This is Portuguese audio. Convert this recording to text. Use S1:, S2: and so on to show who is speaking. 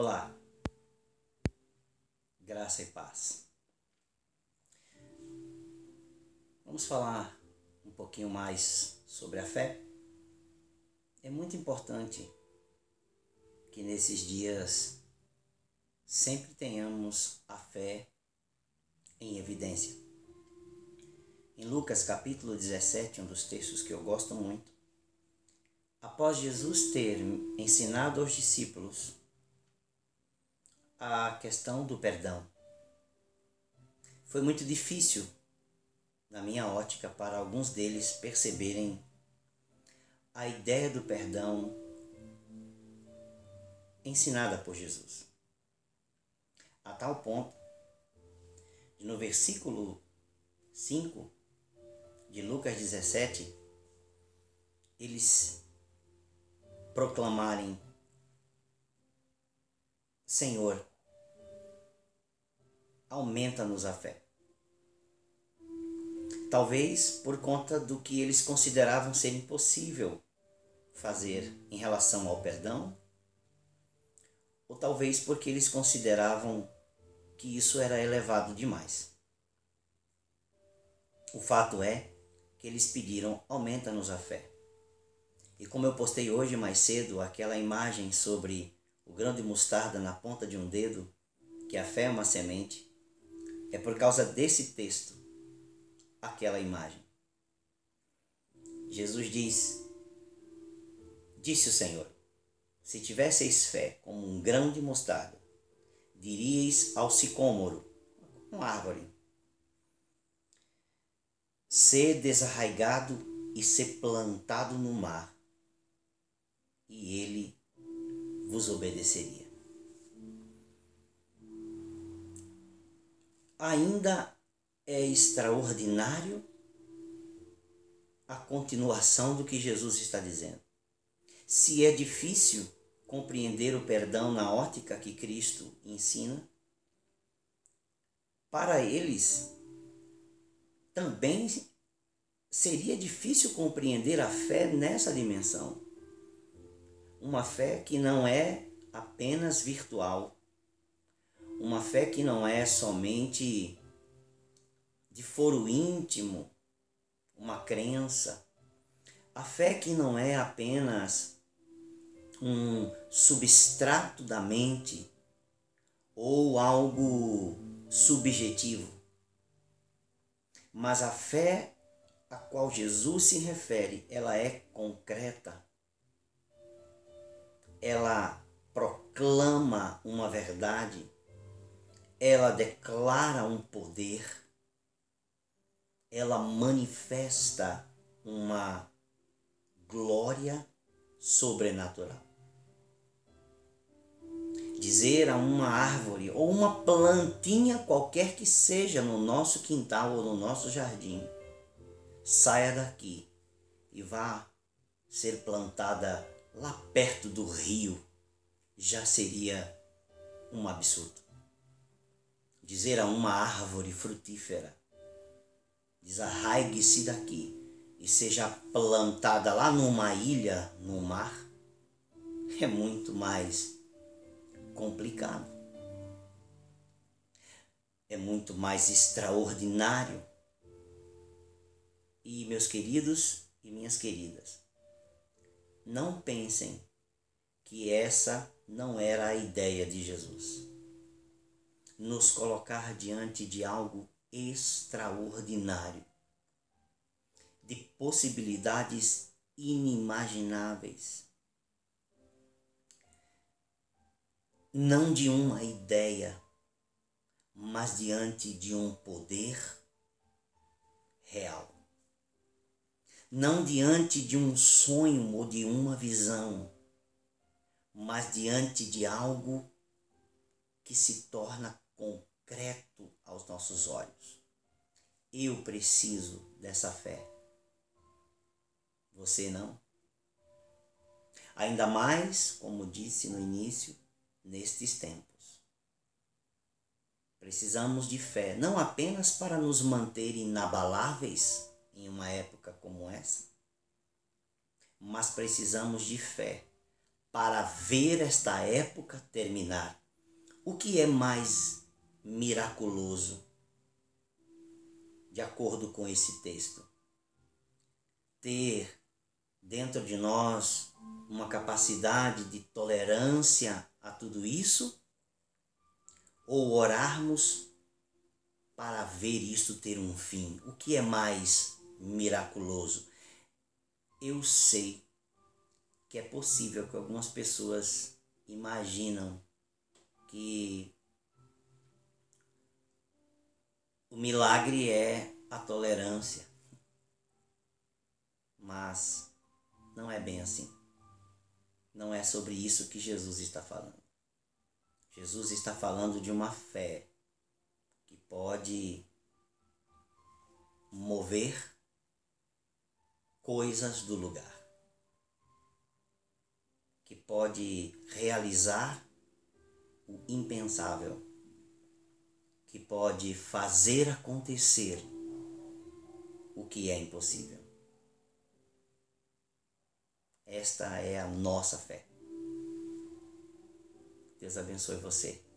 S1: Olá, graça e paz. Vamos falar um pouquinho mais sobre a fé. É muito importante que nesses dias sempre tenhamos a fé em evidência. Em Lucas capítulo 17, um dos textos que eu gosto muito, após Jesus ter ensinado aos discípulos a questão do perdão, foi muito difícil, na minha ótica, para alguns deles perceberem a ideia do perdão ensinada por Jesus. A tal ponto, no versículo 5 de Lucas 17, eles proclamarem: Senhor, aumenta-nos a fé. Talvez por conta do que eles consideravam ser impossível fazer em relação ao perdão, ou talvez porque eles consideravam que isso era elevado demais. O fato é que eles pediram: aumenta-nos a fé. E como eu postei hoje mais cedo aquela imagem sobre o grão de mostarda na ponta de um dedo, que a fé é uma semente, é por causa desse texto aquela imagem. Jesus diz: Disse o Senhor: Se tivesseis fé como um grão de mostarda, diríeis ao sicômoro, uma árvore, ser desarraigado e ser plantado no mar, e ele vos obedeceria. Ainda é extraordinário a continuação do que Jesus está dizendo. Se é difícil compreender o perdão na ótica que Cristo ensina, para eles também seria difícil compreender a fé nessa dimensão. Uma fé que não é apenas virtual, uma fé que não é somente de foro íntimo, uma crença, a fé que não é apenas um substrato da mente ou algo subjetivo mas a fé a qual Jesus se refere, ela é concreta. Ela proclama uma verdade, ela declara um poder, ela manifesta uma glória sobrenatural dizer a uma árvore ou uma plantinha qualquer que seja no nosso quintal ou no nosso jardim, saia daqui e vá ser plantada lá perto do rio, já seria um absurdo. Dizer a uma árvore frutífera, desarraigue-se daqui e seja plantada lá numa ilha, no mar, é muito mais complicado. É muito mais extraordinário. E, meus queridos e minhas queridas, não pensem que essa não era a ideia de Jesus. Nos colocar diante de algo extraordinário, de possibilidades inimagináveis não de uma ideia, mas diante de um poder real. Não diante de um sonho ou de uma visão, mas diante de algo que se torna concreto aos nossos olhos. Eu preciso dessa fé. Você não? Ainda mais, como disse no início, nestes tempos. Precisamos de fé, não apenas para nos manter inabaláveis em uma época como essa, mas precisamos de fé para ver esta época terminar. O que é mais miraculoso, de acordo com esse texto? Ter dentro de nós uma capacidade de tolerância a tudo isso? Ou orarmos para ver isto ter um fim? O que é mais miraculoso? Eu sei que é possível que algumas pessoas imaginam que o milagre é a tolerância. Mas não é bem assim. Não é sobre isso que Jesus está falando. Jesus está falando de uma fé que pode mover coisas do lugar, que pode realizar o impensável, que pode fazer acontecer o que é impossível. Esta é a nossa fé. Deus abençoe você.